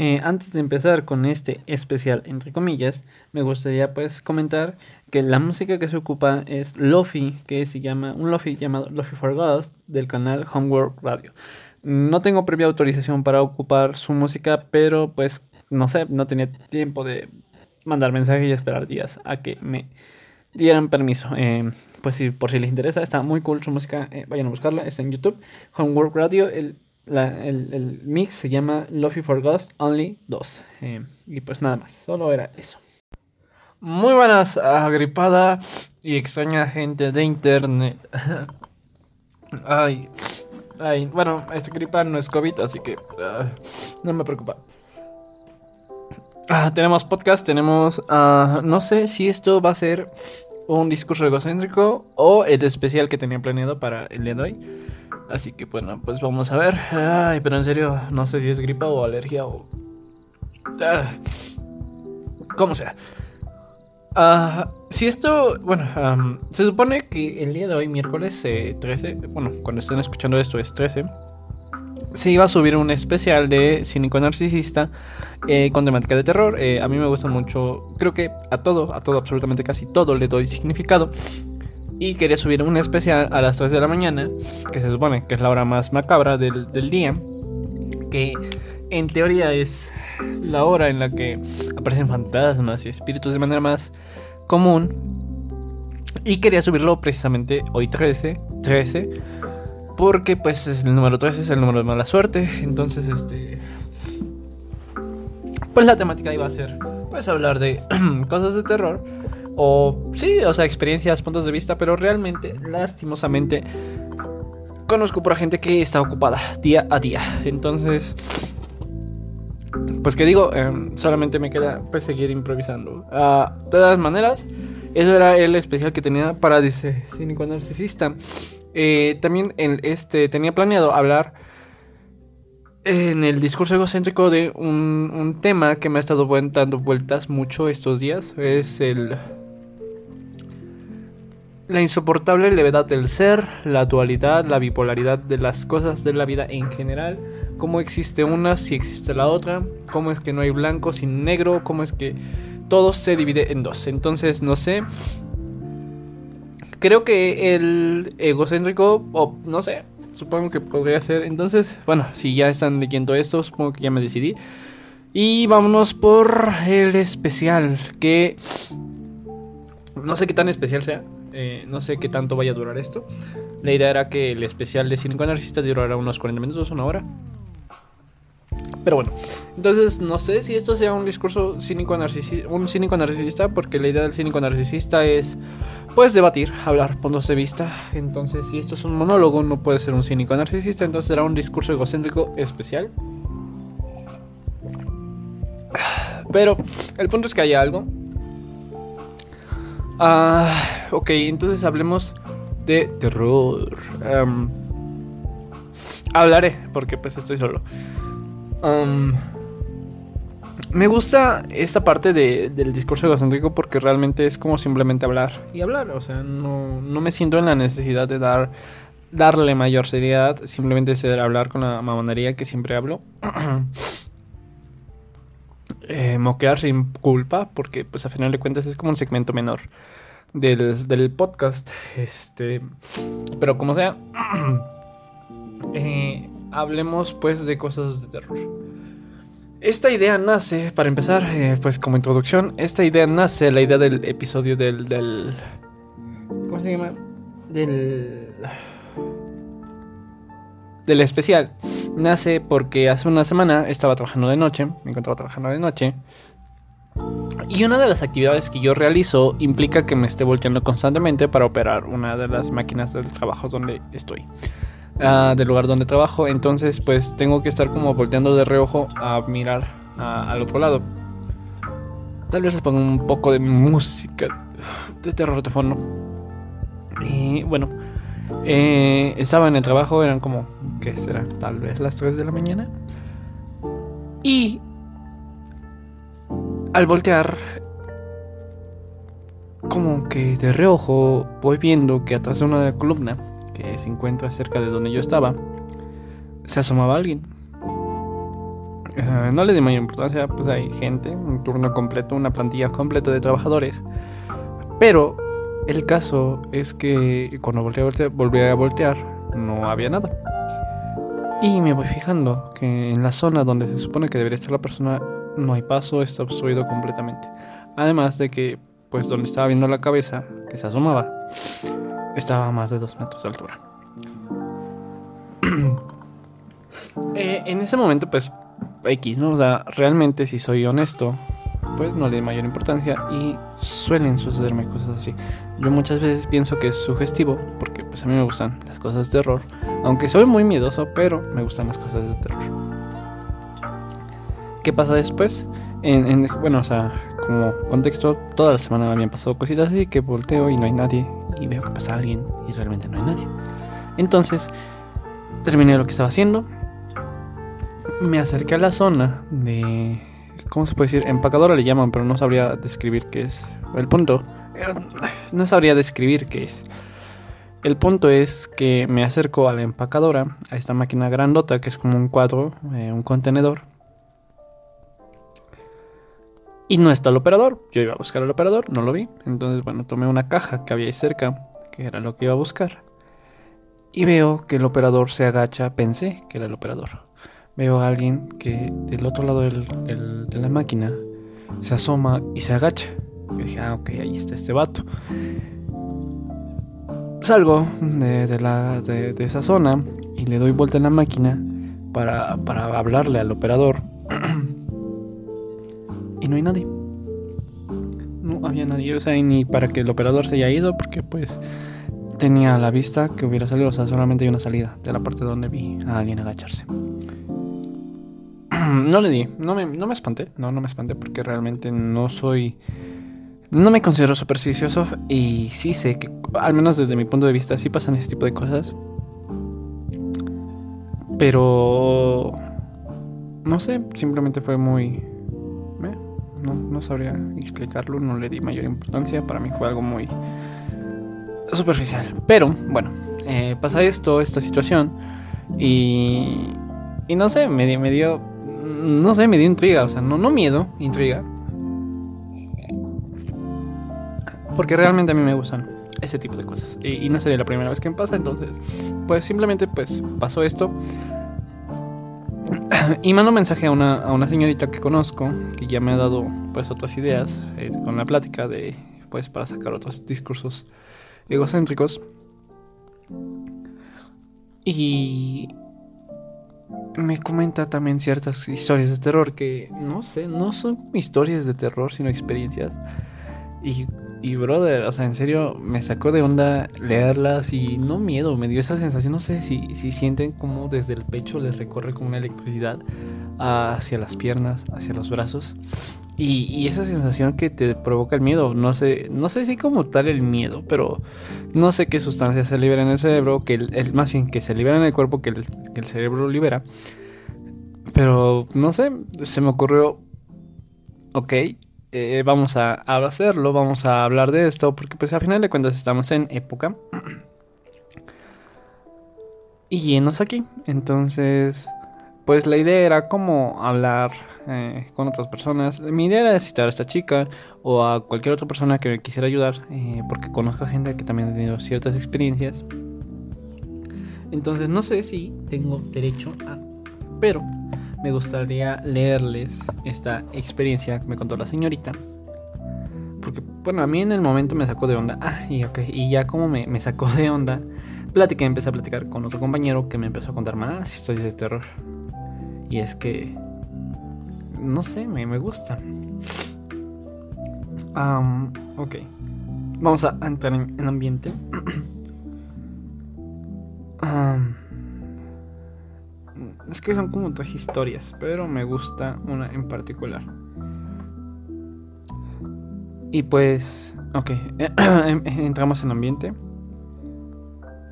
Eh, antes de empezar con este especial, entre comillas, me gustaría pues comentar que la música que se ocupa es Lofi, que se llama un Lofi llamado Lofi for Ghost del canal Homework Radio. No tengo previa autorización para ocupar su música, pero pues no sé, no tenía tiempo de mandar mensaje y esperar días a que me dieran permiso. Eh, pues si por si les interesa, está muy cool su música, eh, vayan a buscarla, está en YouTube. Homework Radio, el el, mix se llama Love for Ghost Only 2. Eh, y pues nada más, solo era eso. Muy buenas, agripada y extraña gente de internet. ay, ay, bueno, esta gripa no es COVID, así que ah, no me preocupa. Ah, tenemos podcast, tenemos. Ah, no sé si esto va a ser un discurso egocéntrico o el especial que tenía planeado para el día de hoy. Así que bueno, pues vamos a ver. Ay, pero en serio, no sé si es gripa o alergia o... Ah, como sea. Ah, si esto, bueno, se supone que el día de hoy, miércoles 13, eh, bueno, cuando estén escuchando esto es 13, se iba a subir un especial de Cínico Narcisista eh, con temática de terror. Eh, a mí me gusta mucho, creo que a todo, a todo, absolutamente casi todo le doy significado. Y quería subir un especial a las 3 de la mañana, que se supone que es la hora más macabra del, día, que en teoría es la hora en la que aparecen fantasmas y espíritus de manera más común. Y quería subirlo precisamente hoy 13, 13, porque pues es el número 13 es el número de mala suerte, entonces este pues la temática iba a ser pues hablar de cosas de terror o sí, o sea, experiencias, puntos de vista, pero realmente, lastimosamente, conozco por gente que está ocupada día a día. Entonces, pues que digo, em, solamente me queda pues, seguir improvisando. Ah, de todas maneras, eso era el especial que tenía para Dice Cínico Narcisista. Eh, también este tenía planeado hablar en el discurso egocéntrico de un, un tema que me ha estado dando vueltas mucho estos días. Es el la insoportable levedad del ser, la dualidad, la bipolaridad de las cosas de la vida en general, cómo existe una si existe la otra, cómo es que no hay blanco sin negro, cómo es que todo se divide en dos. Entonces, no sé. Creo que el egocéntrico, o no sé, supongo que podría ser. Entonces, bueno, si ya están leyendo esto, supongo que ya me decidí. Y vámonos por el especial, que no sé qué tan especial sea. Eh, no sé qué tanto vaya a durar esto. La idea era que el especial de Cínico Narcisista durara unos 40 minutos, una hora. Pero bueno, entonces no sé si esto sea un discurso cínico narcisista, un cínico narcisista, porque la idea del cínico narcisista es, pues, debatir, hablar puntos de vista. Entonces, si esto es un monólogo, no puede ser un cínico narcisista, entonces será un discurso egocéntrico especial. Pero el punto es que haya algo Ah, ok, entonces hablemos de terror. hablaré, porque pues estoy solo. me gusta esta parte del discurso egocéntrico porque realmente es como simplemente hablar y hablar. O sea, no, me siento en la necesidad de dar darle mayor seriedad, simplemente ser hablar con la mamonería que siempre hablo. eh, moquear sin culpa, porque pues a final de cuentas es como un segmento menor del, podcast. Este, pero como sea, eh, hablemos pues de cosas de terror. Esta idea nace, para empezar, eh, pues como introducción, esta idea nace, la idea del episodio del, del... ¿Cómo se llama? Del del especial nace porque hace una semana estaba trabajando de noche, me encontraba trabajando de noche. Y una de las actividades que yo realizo implica que me esté volteando constantemente para operar una de las máquinas del trabajo donde estoy. Ah, del lugar donde trabajo, entonces pues tengo que estar como volteando de reojo a mirar al otro lado. Tal vez le ponga un poco de música de terror de fondo. Y bueno, eh, estaba en el trabajo, eran como, ¿qué será? Tal vez las 3 de la mañana. Y al voltear, como que de reojo, voy viendo que atrás de una columna que se encuentra cerca de donde yo estaba, se asomaba alguien. eh, no le di mayor importancia, pues hay gente, un turno completo, una plantilla completa de trabajadores. Pero el caso es que cuando volví a voltear, volví a voltear no había nada. Y me voy fijando que en la zona donde se supone que debería estar la persona no hay paso, está obstruido completamente. Además de que, pues donde estaba viendo la cabeza, que se asomaba, estaba a más de dos metros de altura. Eh, en ese momento, pues, X, ¿no? O sea, realmente, si soy honesto, pues no le doy mayor importancia y suelen sucederme cosas así. Yo muchas veces pienso que es sugestivo, porque pues a mí me gustan las cosas de terror, aunque soy muy miedoso, pero me gustan las cosas de terror. ¿Qué pasa después? En, bueno, o sea, como contexto, toda la semana me habían pasado cositas así que volteo y no hay nadie y veo que pasa alguien y realmente no hay nadie. Entonces, terminé lo que estaba haciendo. Me acerqué a la zona de... ¿Cómo se puede decir? Empacadora le llaman, pero no sabría describir qué es. El punto... No sabría describir qué es. El punto es que me acerco a la empacadora, a esta máquina grandota que es como un cuadro, eh, un contenedor. Y no está el operador. Yo iba a buscar al operador, no lo vi. Entonces, bueno, tomé una caja que había ahí cerca, que era lo que iba a buscar. Y veo que el operador se agacha, pensé que era el operador. Veo a alguien que del otro lado de la máquina se asoma y se agacha. Yo dije, ah, ok, ahí está este vato. Salgo de, la, de, esa zona y le doy vuelta en la máquina para, hablarle al operador. y no hay nadie. No había nadie, o sea, ni para que el operador se haya ido, porque pues tenía la vista que hubiera salido, o sea, solamente hay una salida de la parte donde vi a alguien agacharse. No le di, no me, no me espanté, no, no me espanté porque realmente no soy, no me considero supersticioso y sí sé que, al menos desde mi punto de vista, sí pasan ese tipo de cosas. Pero, no sé, simplemente fue muy, no, no sabría explicarlo, no le di mayor importancia, para mí fue algo muy superficial. Pero bueno, eh, pasa esto, esta situación. Y, y no sé, me, me dio. No sé, me dio intriga. O sea, no, no miedo, intriga. Porque realmente a mí me gustan ese tipo de cosas. Y, no sería la primera vez que me pasa. Entonces, pues simplemente pues pasó esto. Y mando mensaje a una, a una señorita que conozco, que ya me ha dado pues otras ideas eh, con la plática de pues para sacar otros discursos egocéntricos. Y me comenta también ciertas historias de terror que no sé, no son historias de terror, sino experiencias. Y, y brother, o sea, en serio, me sacó de onda leerlas y no miedo, me dio esa sensación, no sé si, si sienten como desde el pecho les recorre como una electricidad hacia las piernas, hacia los brazos. Y, esa sensación que te provoca el miedo, no sé, no sé si como tal el miedo, pero no sé qué sustancias se liberan en el cerebro, que el, más bien que se liberan en el cuerpo que el, cerebro libera. Pero no sé, se me ocurrió, ok, eh, vamos a, hacerlo, vamos a hablar de esto, porque pues a final de cuentas estamos en época. Y llenos aquí, entonces, pues la idea era como hablar eh, con otras personas. Mi idea era citar a esta chica o a cualquier otra persona que me quisiera ayudar, eh, porque conozco a gente que también ha tenido ciertas experiencias. Entonces no sé si tengo derecho a, pero me gustaría leerles esta experiencia que me contó la señorita. Porque, bueno, a mí en el momento me sacó de onda. Ah, y, okay, y ya como me, sacó de onda, platiqué, empecé a platicar con otro compañero que me empezó a contar más historias de terror. Y es que no sé, me, gusta. ok. Vamos a entrar en, el ambiente. es que son como tres historias, pero me gusta una en particular. Y pues, ok, entramos en ambiente.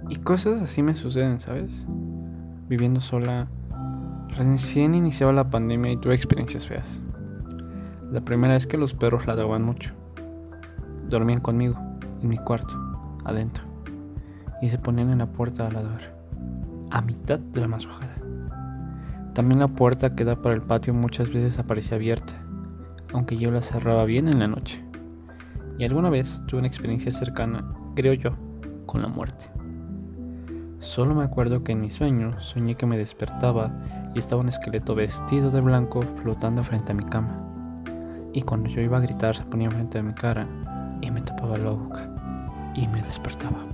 Y cosas así me suceden, ¿sabes? Viviendo sola Recién iniciaba la pandemia y tuve experiencias feas. La primera es que los perros ladraban mucho. Dormían conmigo, en mi cuarto, adentro. Y se ponían en la puerta a ladrar. A mitad de la mazojada. También la puerta que da para el patio muchas veces aparecía abierta, aunque yo la cerraba bien en la noche. Y alguna vez tuve una experiencia cercana, creo yo, con la muerte. Solo me acuerdo que en mi sueño soñé que me despertaba y estaba un esqueleto vestido de blanco flotando frente a mi cama. Y cuando yo iba a gritar se ponía frente a mi cara y me tapaba la boca y me despertaba.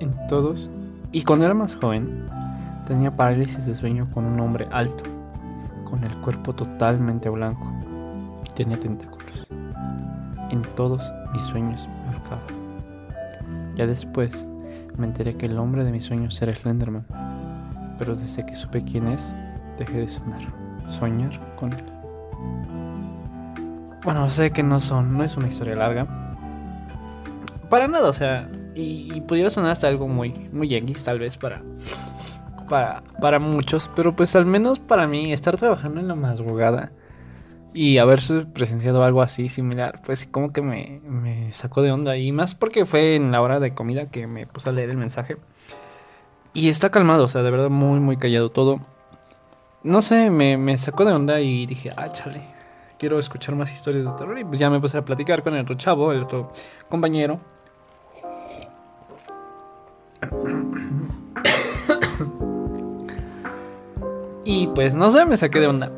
En todos, y cuando era más joven, tenía parálisis de sueño con un hombre alto, con el cuerpo totalmente blanco. Tenía tentáculos. En todos mis sueños me ahorcaba. Ya después me enteré que el hombre de mis sueños era Slenderman, pero desde que supe quién es, dejé de sonar, soñar con él. Bueno, sé que no son, no es una historia larga. Para nada, o sea, y, pudiera sonar hasta algo muy, muy yankees tal vez para, para, muchos, pero pues al menos para mí estar trabajando en la madrugada y haber presenciado algo así similar, pues como que me, me, sacó de onda. Y más porque fue en la hora de comida que me puse a leer el mensaje. Y está calmado, o sea, de verdad muy, muy callado todo. No sé, me, me sacó de onda y dije, ah, chale, quiero escuchar más historias de terror. Y pues ya me puse a platicar con el otro chavo, el otro compañero. Y pues no sé, me saqué de onda.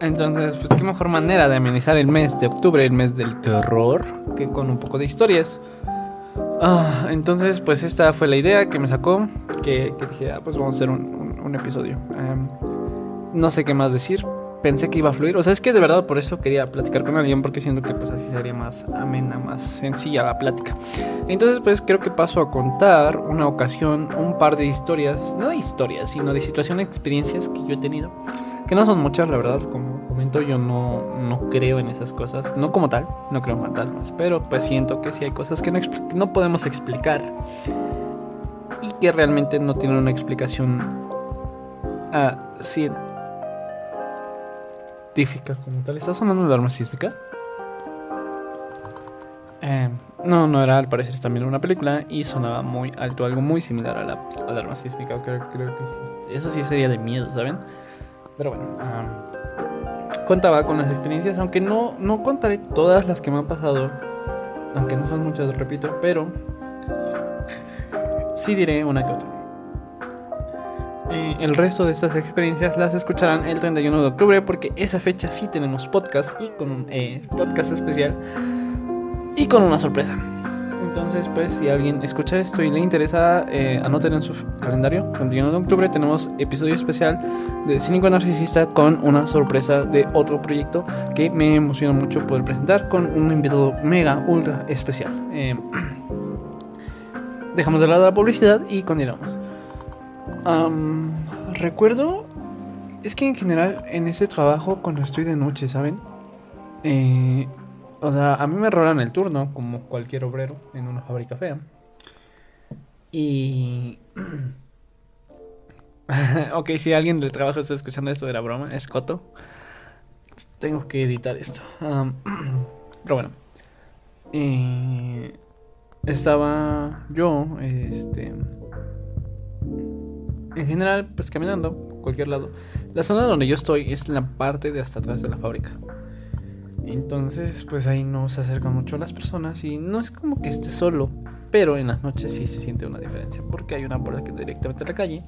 Entonces, pues qué mejor manera de amenizar el mes de octubre, el mes del terror, que con un poco de historias. Ah, entonces, pues esta fue la idea que me sacó, que, dije, ah, pues vamos a hacer un, episodio. Em, no sé qué más decir, pensé que iba a fluir. O sea, es que de verdad por eso quería platicar con alguien, porque siento que pues así sería más amena, más sencilla la plática. Entonces, pues creo que paso a contar una ocasión, un par de historias, no de historias, sino de situaciones, experiencias que yo he tenido que no son muchas, la verdad, como comento, yo no, no creo en esas cosas, no como tal, no creo en fantasmas, pero pues siento que sí hay cosas que no, no podemos explicar y que realmente no tienen una explicación uh, científica tal. ¿Está sonando la arma sísmica? Eh, no, no era, al parecer también una película y sonaba muy alto, algo muy similar a la alarma sísmica. Creo, creo que eso sí sería de miedo, ¿saben? Pero bueno, contaba con las experiencias, aunque no, no contaré todas las que me han pasado, aunque no son muchas, repito, pero sí diré una que otra. Eh, el resto de estas experiencias las escucharán el 31 de octubre porque esa fecha sí tenemos podcast y con un eh, podcast especial y con una sorpresa. Entonces, pues, si alguien escucha esto y le interesa, eh, anoten en su calendario. El 31 de octubre tenemos episodio especial de Cínico Narcisista con una sorpresa de otro proyecto que me emociona mucho poder presentar con un invitado mega, ultra especial. Eh, dejamos de lado la publicidad y continuamos. Recuerdo, es que en general en este trabajo, cuando estoy de noche, ¿saben? Eh o sea, a mí me rolan el turno, como cualquier obrero en una fábrica fea. Y. ok, si alguien del trabajo está escuchando esto, era broma, es coto. Tengo que editar esto. pero bueno. estaba yo, este. En general, pues caminando, cualquier lado. La zona donde yo estoy es la parte de hasta atrás de la fábrica. Entonces, pues ahí no se acercan mucho las personas y no es como que esté solo, pero en las noches sí se siente una diferencia porque hay una puerta que directamente a la calle,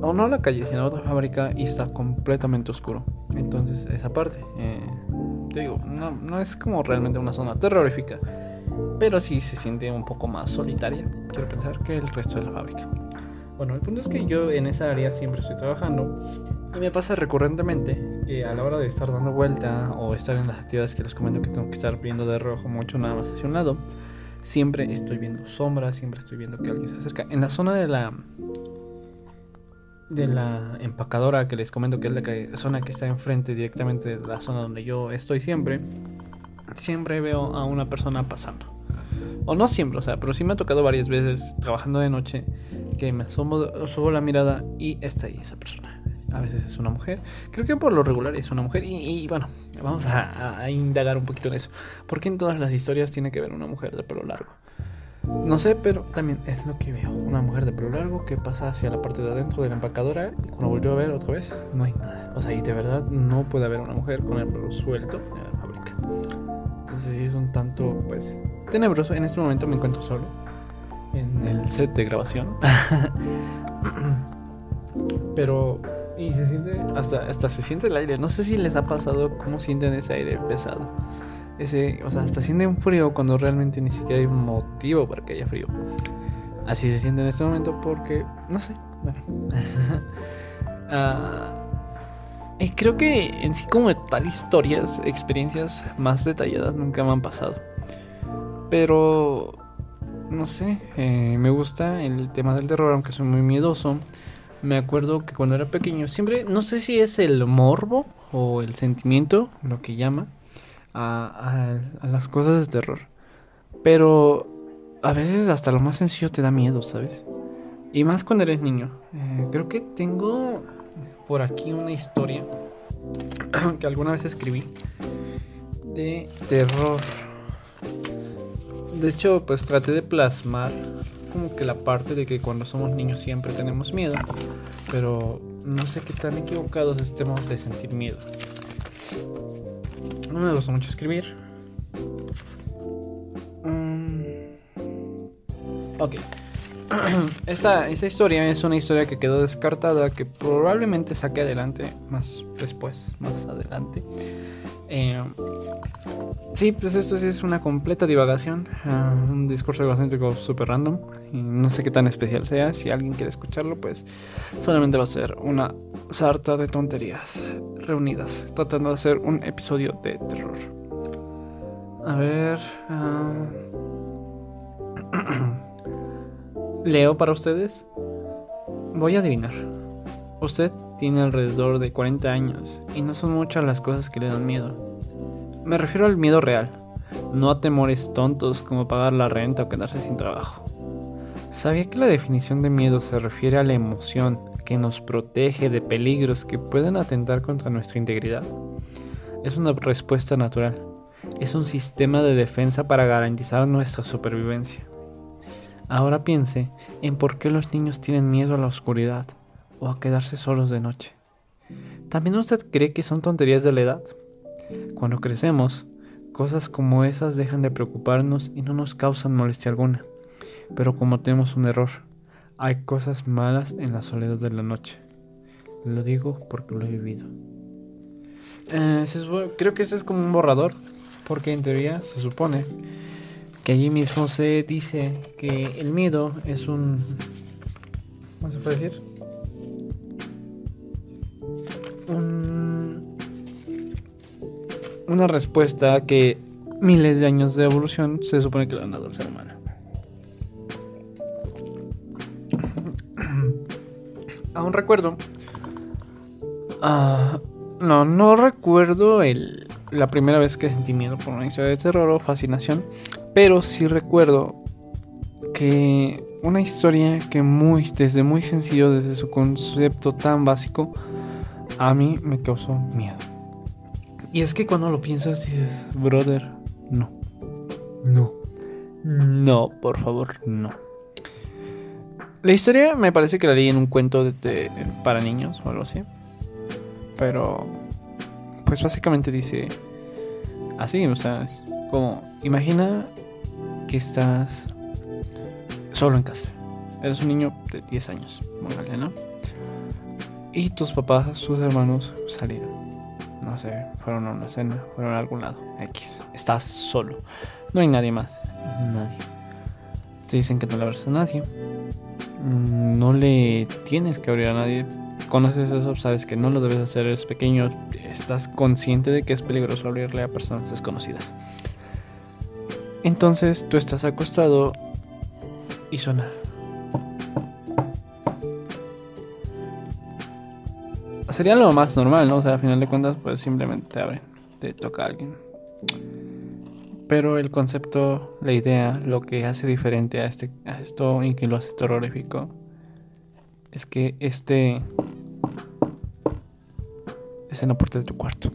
o no a la calle, sino a otra fábrica y está completamente oscuro. Entonces, esa parte, eh, te digo, no, no es como realmente una zona terrorífica, pero sí se siente un poco más solitaria, quiero pensar, que el resto de la fábrica. Bueno, el punto es que yo en esa área siempre estoy trabajando y me pasa recurrentemente que a la hora de estar dando vuelta o estar en las actividades que les comento que tengo que estar viendo de rojo mucho nada más hacia un lado, siempre estoy viendo sombras, siempre estoy viendo que alguien se acerca. En la zona de la de la empacadora que les comento que es la zona que está enfrente directamente de la zona donde yo estoy siempre, siempre veo a una persona pasando. O no siempre, o sea, pero sí me ha tocado varias veces trabajando de noche que me asomo, subo la mirada y está ahí esa persona a veces es una mujer. Creo que por lo regular es una mujer. Y, bueno, vamos a, indagar un poquito en eso. ¿Por qué en todas las historias tiene que ver una mujer de pelo largo? No sé, pero también es lo que veo. Una mujer de pelo largo que pasa hacia la parte de adentro de la empacadora y cuando volvió a ver otra vez, no hay nada. O sea, y de verdad no puede haber una mujer con el pelo suelto en la fábrica. Entonces sí es un tanto, pues, tenebroso. En este momento me encuentro solo en el set de grabación. pero y se siente hasta hasta se siente el aire. No sé si les ha pasado cómo sienten ese aire pesado ese, o sea, hasta siente un frío cuando realmente ni siquiera hay motivo para que haya frío. Así se siente en este momento porque, no sé, bueno. Ah, y creo que en sí como tal historias, experiencias más detalladas nunca me han pasado. Pero, no sé, eh, me gusta el tema del terror, aunque soy muy miedoso. Me acuerdo que cuando era pequeño, siempre, no sé si es el morbo o el sentimiento, lo que llama a, las cosas de terror. Pero a veces hasta lo más sencillo te da miedo, ¿sabes? Y más cuando eres niño. Eh, creo que tengo por aquí una historia que alguna vez escribí de terror. De hecho, pues traté de plasmar como que la parte de que cuando somos niños siempre tenemos miedo. Pero no sé qué tan equivocados estemos de sentir miedo. No me gusta mucho escribir. Mm. Ok. Esta, esta, historia es una historia que quedó descartada, que probablemente saque adelante más después, más adelante. Eh, sí, pues esto sí es una completa divagación, ah, un discurso egocéntrico súper random. Y no sé qué tan especial sea, si alguien quiere escucharlo, pues solamente va a ser una sarta de tonterías reunidas, tratando de hacer un episodio de terror. A ver... Ah, Leo para ustedes. Voy a adivinar. Usted tiene alrededor de 40 años y no son muchas las cosas que le dan miedo. Me refiero al miedo real, no a temores tontos como pagar la renta o quedarse sin trabajo. ¿Sabía que la definición de miedo se refiere a la emoción que nos protege de peligros que pueden atentar contra nuestra integridad? Es una respuesta natural. Es un sistema de defensa para garantizar nuestra supervivencia. Ahora piense en por qué los niños tienen miedo a la oscuridad o a quedarse solos de noche. ¿También usted cree que son tonterías de la edad? Cuando crecemos, cosas como esas dejan de preocuparnos y no nos causan molestia alguna. Pero como tenemos un error, hay cosas malas en la soledad de la noche. Lo digo porque lo he vivido. Eh, creo que este es como un borrador, porque en teoría se supone que allí mismo se dice que el miedo es un... ¿Cómo se puede decir? Una respuesta que miles de años de evolución se supone que lo han dado al ser humano. Aún recuerdo. Ah, no, no recuerdo el, la primera vez que sentí miedo por una historia de terror o fascinación. Pero sí recuerdo que una historia que muy, desde muy sencillo, desde su concepto tan básico, a mí me causó miedo. Y es que cuando lo piensas dices, brother, no. No. No, por favor, no. La historia me parece que la leí en un cuento de, para niños o algo así. Pero, pues básicamente dice así, o sea, es como, imagina que estás solo en casa. Eres un niño de 10 años, póngale, ¿no? Y tus papás, sus hermanos salieron. No sé, fueron a una cena, fueron a algún lado. X. Estás solo. No hay nadie más. Nadie. Te dicen que no le abres a nadie. Mm, no le tienes que abrir a nadie. Conoces eso, sabes que no lo debes hacer, eres pequeño, estás consciente de que es peligroso abrirle a personas desconocidas. Entonces tú estás acostado y suena sería lo más normal, ¿no? O sea, al final de cuentas, pues simplemente te abren, te toca a alguien. Pero el concepto, la idea, lo que hace diferente a, este, a esto y que lo hace terrorífico, es que este es en la puerta de tu cuarto.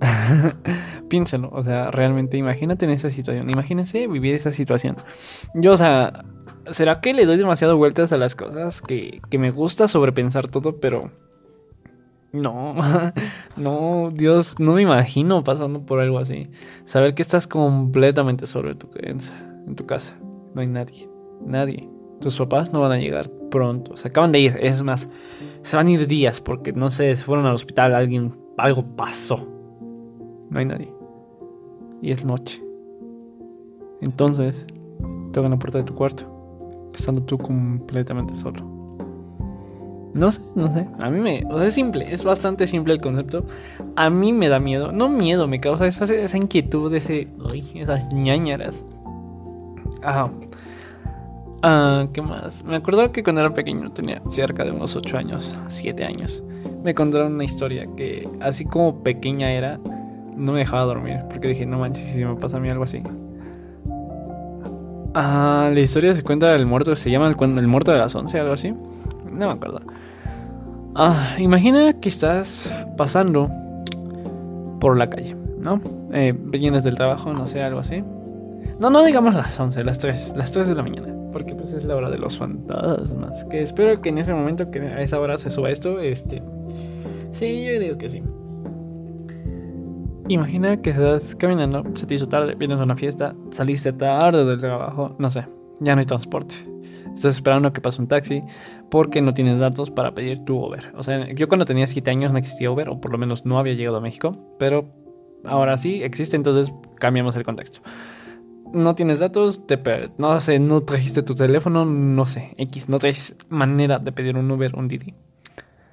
Piénselo, o sea, realmente imagínate en esa situación. Imagínense vivir esa situación. Yo, o sea, ¿será que le doy demasiado vueltas a las cosas? Que, que me gusta sobrepensar todo, pero no, no, Dios, no me imagino pasando por algo así. Saber que estás completamente solo en tu, en tu casa. No hay nadie, nadie. Tus papás no van a llegar pronto. Se acaban de ir, es más, se van a ir días porque no sé, se fueron al hospital, alguien, algo pasó. No hay nadie. Y es noche. Entonces, tocan la puerta de tu cuarto, estando tú completamente solo. No sé, no sé. A mí me. O sea, es simple, es bastante simple el concepto. A mí me da miedo. No miedo, me causa esa, esa inquietud, ese. Uy, esas ñañaras. Ajá. Ah, ¿Qué más? Me acuerdo que cuando era pequeño, tenía cerca de unos 8 años, 7 años. Me contaron una historia que, así como pequeña era, no me dejaba dormir. Porque dije, no manches, si me pasa a mí algo así. Ah, la historia se cuenta del muerto, se llama el, muerto de las 11, algo así. No me acuerdo. Ah, imagina que estás pasando por la calle, ¿no? Eh, vienes del trabajo, no sé, algo así. No, no digamos las 11, las 3, las 3 de la mañana, porque pues es la hora de los fantasmas. Que espero que en ese momento, que a esa hora se suba esto, este... Sí, yo digo que sí. Imagina que estás caminando, se te hizo tarde, vienes a una fiesta, saliste tarde del trabajo, no sé, ya no hay transporte estás esperando que pase un taxi porque no tienes datos para pedir tu Uber. O sea, yo cuando tenía 7 años no existía Uber, o por lo menos no había llegado a México, pero ahora sí existe, entonces cambiamos el contexto. No tienes datos, te no sé, no trajiste tu teléfono, no sé, X, no traes manera de pedir un Uber, un Didi.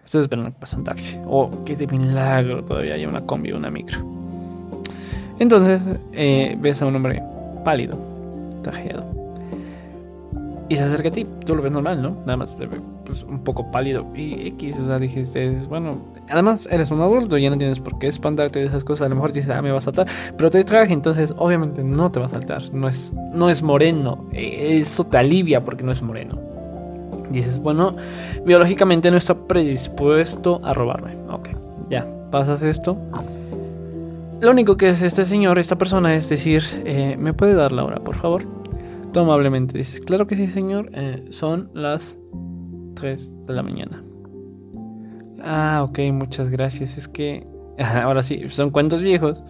Estás esperando que pase un taxi. O que de milagro todavía haya una combi una micro. Entonces eh, ves a un hombre pálido, trajeado y se acerca a ti, tú lo ves normal, ¿no? Nada más pues, un poco pálido y X, o sea, dijiste, bueno, además eres un adulto, ya no tienes por qué espantarte de esas cosas, a lo mejor dices, ah, me va a saltar, pero te traje, entonces obviamente no te va a saltar, no es, no es moreno, eso te alivia porque no es moreno. Dices, bueno, biológicamente no está predispuesto a robarme, ok, ya, pasas esto. Lo único que es este señor, esta persona, es decir, eh, ¿me puede dar la hora, por favor? Tú amablemente dices, claro que sí, señor. Eh, son las 3 de la mañana. Ah, ok, muchas gracias. Es que, ahora sí, son cuentos viejos.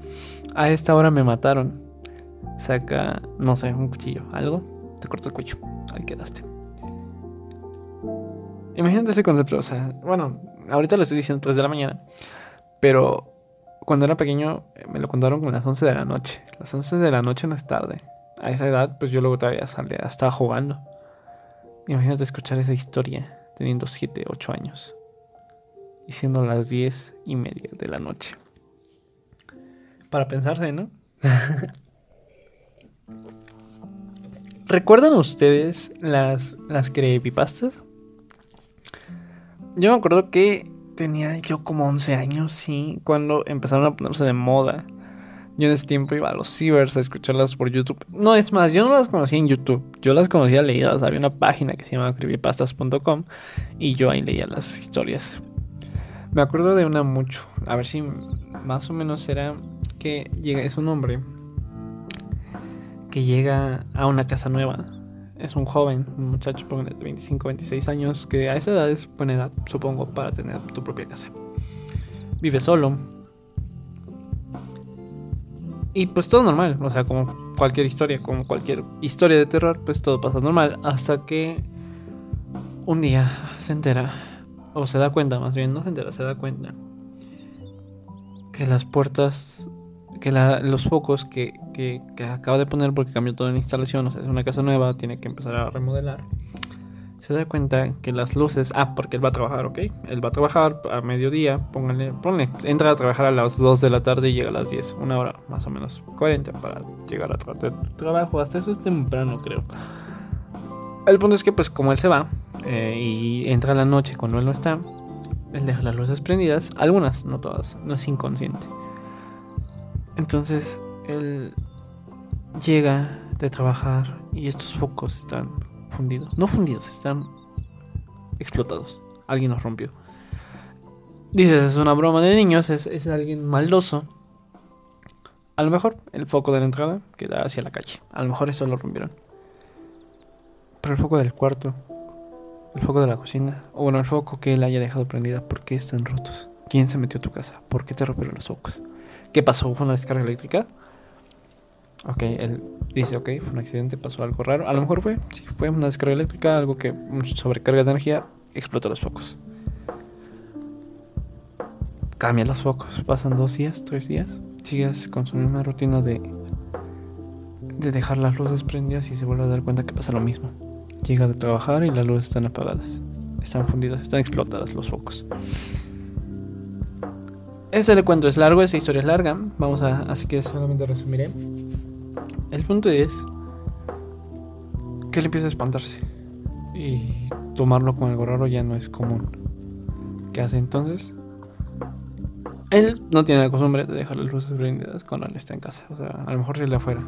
A esta hora me mataron. Saca, no sé, un cuchillo, algo. Te corta el cuello. Ahí quedaste. Imagínate ese concepto. O sea, bueno, ahorita lo estoy diciendo 3 de la mañana. Pero cuando era pequeño me lo contaron con las 11 de la noche. Las 11 de la noche no es tarde a esa edad, pues yo luego todavía salía, estaba jugando. Imagínate escuchar esa historia teniendo 7, 8 años y siendo las 10 y media de la noche. Para pensarse, ¿no? ¿Recuerdan ustedes las, las creepypastas? Yo me acuerdo que tenía yo como 11 años, sí, cuando empezaron a ponerse de moda yo en ese tiempo iba a los cibers a escucharlas por YouTube. No, es más, yo no las conocía en YouTube. Yo las conocía leídas. Había una página que se llama creepypastas.com y yo ahí leía las historias. Me acuerdo de una mucho. A ver si más o menos será que llega. Es un hombre que llega a una casa nueva. Es un joven, un muchacho de 25, 26 años, que a esa edad es buena edad, supongo, para tener tu propia casa. Vive solo, y pues todo normal, o sea, como cualquier historia, como cualquier historia de terror, pues todo pasa normal. Hasta que un día se entera, o se da cuenta, más bien, no se entera, se da cuenta que las puertas, que los focos que, que, que acaba de poner porque cambió toda la instalación, o sea, es una casa nueva, tiene que empezar a remodelar se da cuenta que las luces. Ah, porque él va a trabajar, ¿ok? Él va a trabajar a mediodía. Póngale, ponle. Entra a trabajar a las 2 de la tarde y llega a las 10. Una hora más o menos. 40 para llegar a trabajo. Hasta eso es temprano, creo. El punto es que, pues, como él se va eh, y entra a la noche cuando él no está, él deja las luces prendidas. Algunas, no todas. No es inconsciente. Entonces, él llega de trabajar y estos focos están fundidos. No fundidos, están explotados. Alguien los rompió. Dices, es una broma de niños, es, alguien maldoso. A lo mejor el foco de la entrada queda hacia la calle. A lo mejor eso lo rompieron. Pero el foco del cuarto, el foco de la cocina, o bueno, el foco que él haya dejado prendida, ¿por qué están rotos? ¿Quién se metió a tu casa? ¿Por qué te rompieron los focos? ¿Qué pasó? ¿Fue una descarga eléctrica? Ok, él dice, ok, fue un accidente, pasó algo raro. A lo mejor fue, sí, fue una descarga eléctrica, algo que sobrecarga de energía, explotó los focos. Cambia los focos, pasan dos días, tres días, sigues con su misma rutina de, de dejar las luces prendidas y se vuelve a dar cuenta que pasa lo mismo. Llega de trabajar y las luces están apagadas, están fundidas, están explotadas los focos. Ese le cuento es largo, esa historia es larga. Vamos a. Así que solamente resumiré. El punto es. Que él empieza a espantarse. Y tomarlo con algo raro ya no es común. ¿Qué hace entonces? Él no tiene la costumbre de dejar las luces prendidas cuando él está en casa. O sea, a lo mejor si es de afuera.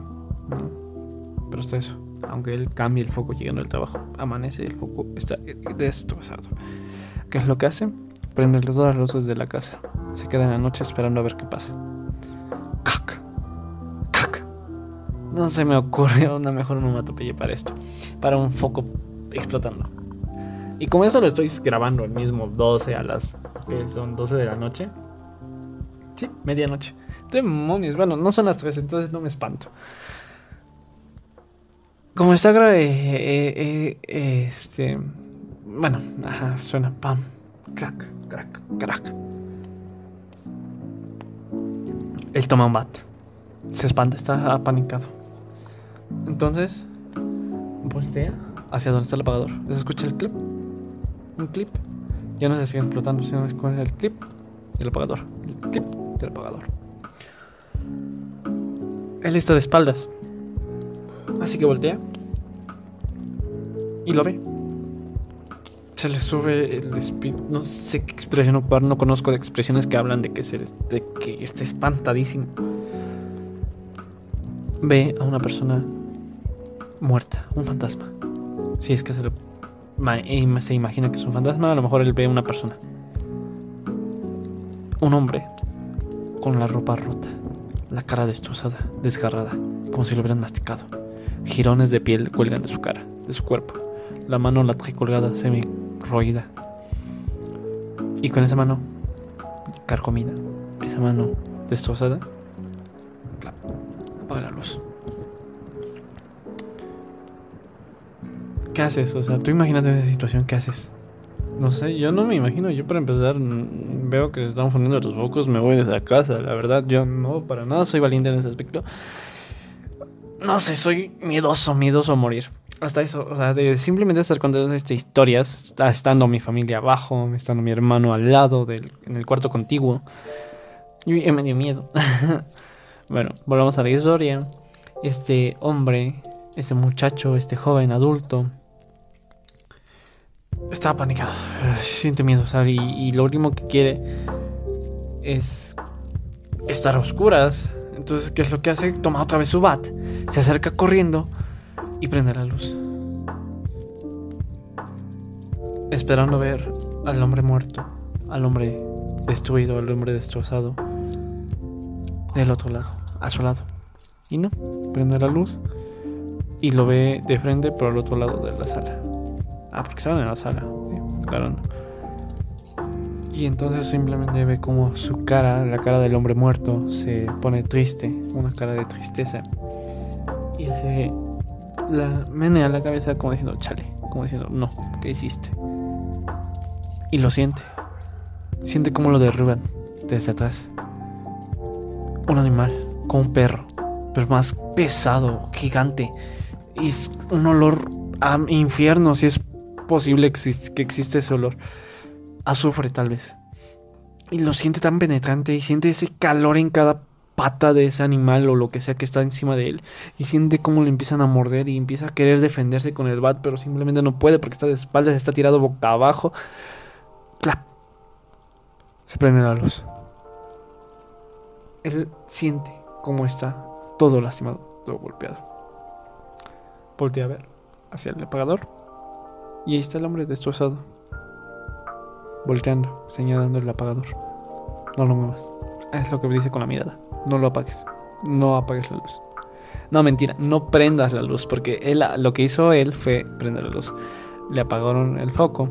Pero está eso. Aunque él cambie el foco llegando al trabajo, amanece el foco está destrozado. ¿Qué es lo que hace? Prende todas las luces de la casa. Se queda en la noche esperando a ver qué pasa. ¡Cac! ¡Cac! No se me ocurre una mejor onomatopeya para esto. Para un foco explotando. Y como eso lo estoy grabando el mismo 12 a las... que son 12 de la noche. Sí, medianoche. Demonios, bueno, no son las 3, entonces no me espanto. Como está grave, eh, eh, este... Bueno, ajá, suena pam, crack, crack, crack. Él toma un bat. Se espanta, está apanicado. Entonces, voltea hacia donde está el apagador. ¿Se escucha el clip? Un clip. Ya no se sigue explotando, sino con el clip del apagador. El clip del apagador. Él está de espaldas. Así que voltea. Y lo ve. Se le sube el espíritu. No sé qué expresión ocupar. No conozco de expresiones que hablan de que, se, de que espantadísimo. Ve a una persona muerta, un fantasma. Si es que se, se imagina que es un fantasma, a lo mejor él ve una persona. Un hombre con la ropa rota, la cara destrozada, desgarrada, como si lo hubieran masticado. Girones de piel cuelgan de su cara, de su cuerpo. La mano la trae colgada, semi roída. Y con esa mano carcomida, esa mano destrozada, apaga la luz. ¿Qué haces? O sea, tú imagínate esa situación, ¿qué haces? No sé, yo no me imagino. Yo para empezar veo que se están fundiendo los focos, me voy desde la casa. La verdad, yo no, para nada soy valiente en ese aspecto. No sé, soy miedoso, miedoso a morir. Hasta eso, o sea, de simplemente estar contando estas historias, está estando mi familia abajo, estando mi hermano al lado del, en el cuarto contiguo. Y me dio miedo. bueno, volvamos a la historia. Este hombre, este muchacho, este joven adulto, estaba panicado, siente miedo, y, y, lo último que quiere es estar a oscuras. Entonces, ¿qué es lo que hace? Toma otra vez su bat, se acerca corriendo y prende la luz. Esperando ver al hombre muerto, al hombre destruido, al hombre destrozado del otro lado, a su lado. Y no, prende la luz y lo ve de frente por el otro lado de la sala. Ah, porque estaban en la sala. claro. Y entonces simplemente ve como su cara, la cara del hombre muerto, se pone triste, una cara de tristeza. Y hace la menea la cabeza como diciendo, chale, como diciendo, no, ¿qué hiciste? Y lo siente. Siente como lo derruban desde atrás. Un animal, como un perro, pero más pesado, gigante. Y es un olor a infierno, si es posible que existe ese olor. Azufre tal vez. Y lo siente tan penetrante y siente ese calor en cada pata de ese animal o lo que sea que está encima de él. Y siente cómo le empiezan a morder y empieza a querer defenderse con el bat, pero simplemente no puede porque está de espaldas, está tirado boca abajo. ¡Clap! Se prende la luz. Él siente cómo está todo lastimado, todo golpeado. Voltea a ver hacia el apagador y ahí está el hombre destrozado. Volteando, señalando el apagador. No lo muevas. Es lo que dice con la mirada. No lo apagues. no apagues la luz. No, mentira, no prendas la luz, porque él, lo que hizo él fue prender la luz. Le apagaron el foco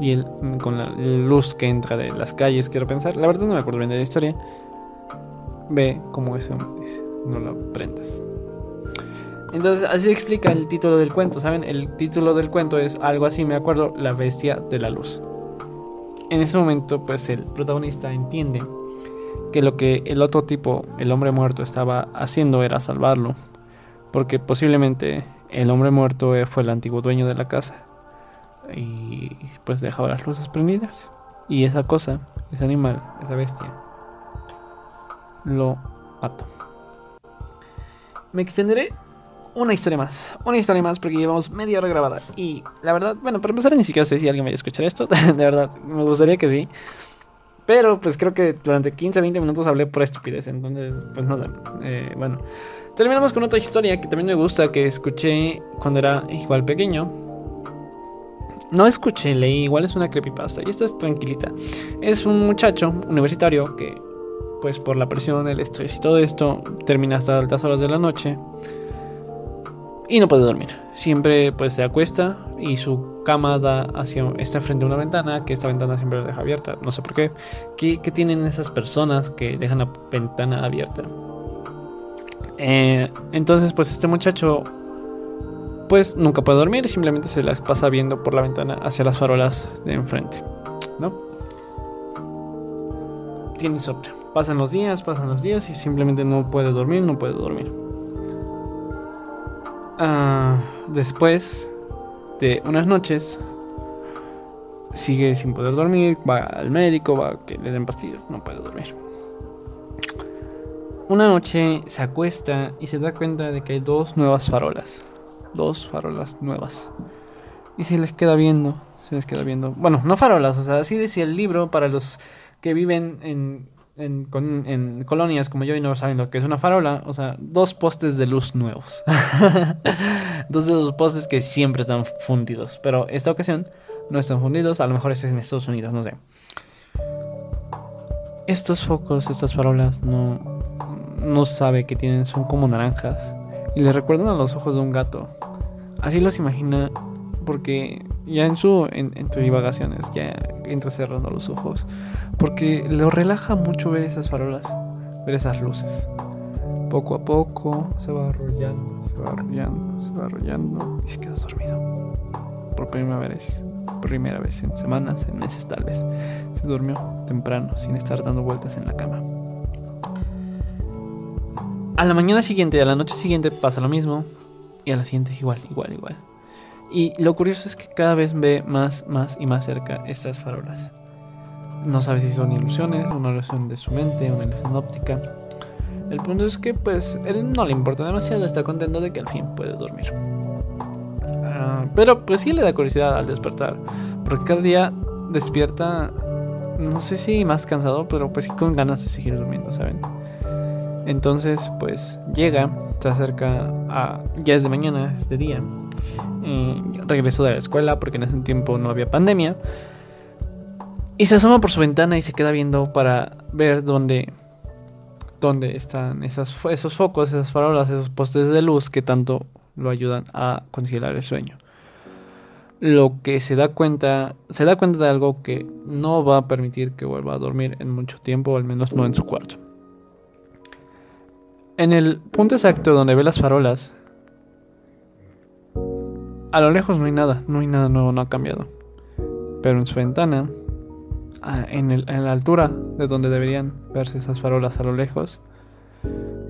y él, mm, con la luz que entra de las calles, quiero pensar, la verdad no me acuerdo bien de la historia, ve como ese hombre dice, no la prendas. Entonces, así se explica el título del cuento, ¿saben? El título del cuento es algo así, me acuerdo, La bestia de la luz. En ese momento, pues el protagonista entiende que lo que el otro tipo, el hombre muerto, estaba haciendo era salvarlo, porque posiblemente el hombre muerto fue el antiguo dueño de la casa y pues dejaba las luces prendidas. Y esa cosa, ese animal, esa bestia, lo mató. Me extenderé una historia más. Una historia más porque llevamos media hora grabada. Y la verdad, bueno, para empezar ni siquiera sé si alguien vaya a escuchar esto. de verdad, me gustaría que sí. Pero pues creo que durante 15, 20 minutos hablé por estupidez. Entonces, pues nada. Eh, bueno. Terminamos con otra historia que también me gusta, que escuché cuando era igual pequeño. No escuché, leí, igual es una creepypasta. Y esta es tranquilita. Es un muchacho universitario que, pues por la presión, el estrés y todo esto, termina hasta altas horas de la noche y no puede dormir. Siempre pues se acuesta y su cama da hacia está frente a una ventana, que esta ventana siempre la deja abierta, no sé por qué. ¿Qué, tienen esas personas que dejan la ventana abierta? Eh, entonces pues este muchacho pues nunca puede dormir, simplemente se las pasa viendo por la ventana hacia las farolas de enfrente, ¿no? Tiene insomnio. Pasan los días, pasan los días y simplemente no puede dormir, no puede dormir. Ah, después de unas noches, sigue sin poder dormir, va al médico, va a que le den pastillas, no puede dormir. Una noche se acuesta y se da cuenta de que hay dos nuevas farolas. Dos farolas nuevas. Y se les queda viendo, se les queda viendo. Bueno, no farolas, o sea, así decía el libro para los que viven en en, colonias como yo y no saben lo que es una farola, o sea, dos postes de luz nuevos. dos de los postes que siempre están fundidos, pero esta ocasión no están fundidos, a lo mejor es en Estados Unidos, no sé. Estos focos, estas farolas, no, no sabe que tienen, son como naranjas y le recuerdan a los ojos de un gato. Así los imagina porque ya en su entre divagaciones ya entra cerrando los ojos porque lo relaja mucho ver esas farolas ver esas luces. Poco a poco se va arrollando se va arrollando se va arrollando y se queda dormido. Por primera vez primera vez en semanas en meses tal vez se durmió temprano sin estar dando vueltas en la cama. A la mañana siguiente a la noche siguiente pasa lo mismo y a la siguiente igual igual igual y lo curioso es que cada vez ve más, más y más cerca estas farolas. No sabe si son ilusiones, una ilusión de su mente, una ilusión óptica. El punto es que pues él no le importa demasiado, está contento de que al fin puede dormir. Ah, pero pues sí le da curiosidad al despertar, porque cada día despierta, no sé si más cansado, pero pues sí con ganas de seguir durmiendo, ¿saben? Entonces pues llega, se acerca a... ya es de mañana, es de día, regresó de la escuela porque en ese tiempo no había pandemia. Y se asoma por su ventana y se queda viendo para ver dónde, dónde están esas, esos focos, esas farolas, esos postes de luz que tanto lo ayudan a conciliar el sueño. Lo que se da cuenta, se da cuenta de algo que no va a permitir que vuelva a dormir en mucho tiempo, al menos no en su cuarto. En el punto exacto donde ve las farolas, a lo lejos no hay nada, no hay nada nuevo, no ha cambiado. Pero en su ventana, en, la altura de donde deberían verse esas farolas a lo lejos,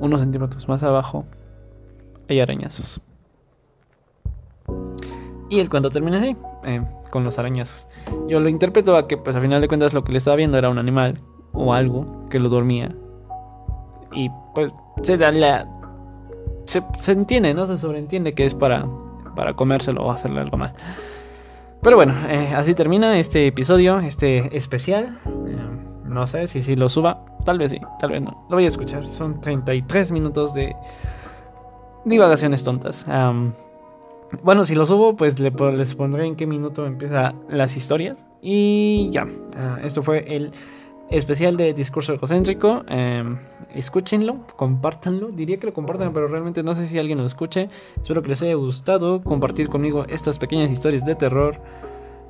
unos centímetros más abajo, hay arañazos. Y el cuento termina así, eh, con los arañazos. Yo lo interpreto a que, pues, al final de cuentas, lo que le estaba viendo era un animal o algo que lo dormía. Y, pues, se da la. Se, se entiende, ¿no? Se sobreentiende que es para para comérselo o hacerle algo mal. Pero bueno, eh, así termina este episodio, este especial. Eh, no sé si, si lo suba, tal vez sí, tal vez no. Lo voy a escuchar. Son 33 minutos de divagaciones tontas. bueno, si lo subo, pues les pondré en qué minuto empiezan las historias. Y ya, ah, esto fue el especial de discurso egocéntrico. Em, escúchenlo, compártanlo. Diría que lo compartan, pero realmente no sé si alguien lo escuche. Espero que les haya gustado compartir conmigo estas pequeñas historias de terror.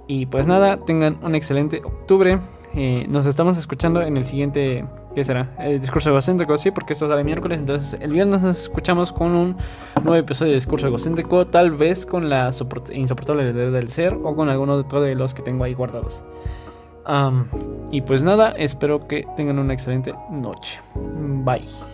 Y pues nada, tengan un excelente octubre. Eh, nos estamos escuchando en el siguiente, ¿qué será? El discurso egocéntrico, sí, porque esto sale miércoles. Entonces el viernes nos escuchamos con un nuevo episodio de discurso egocéntrico. Tal vez con la insoportable del ser o con alguno de los que tengo ahí guardados y pues nada, espero que tengan una excelente noche. Bye.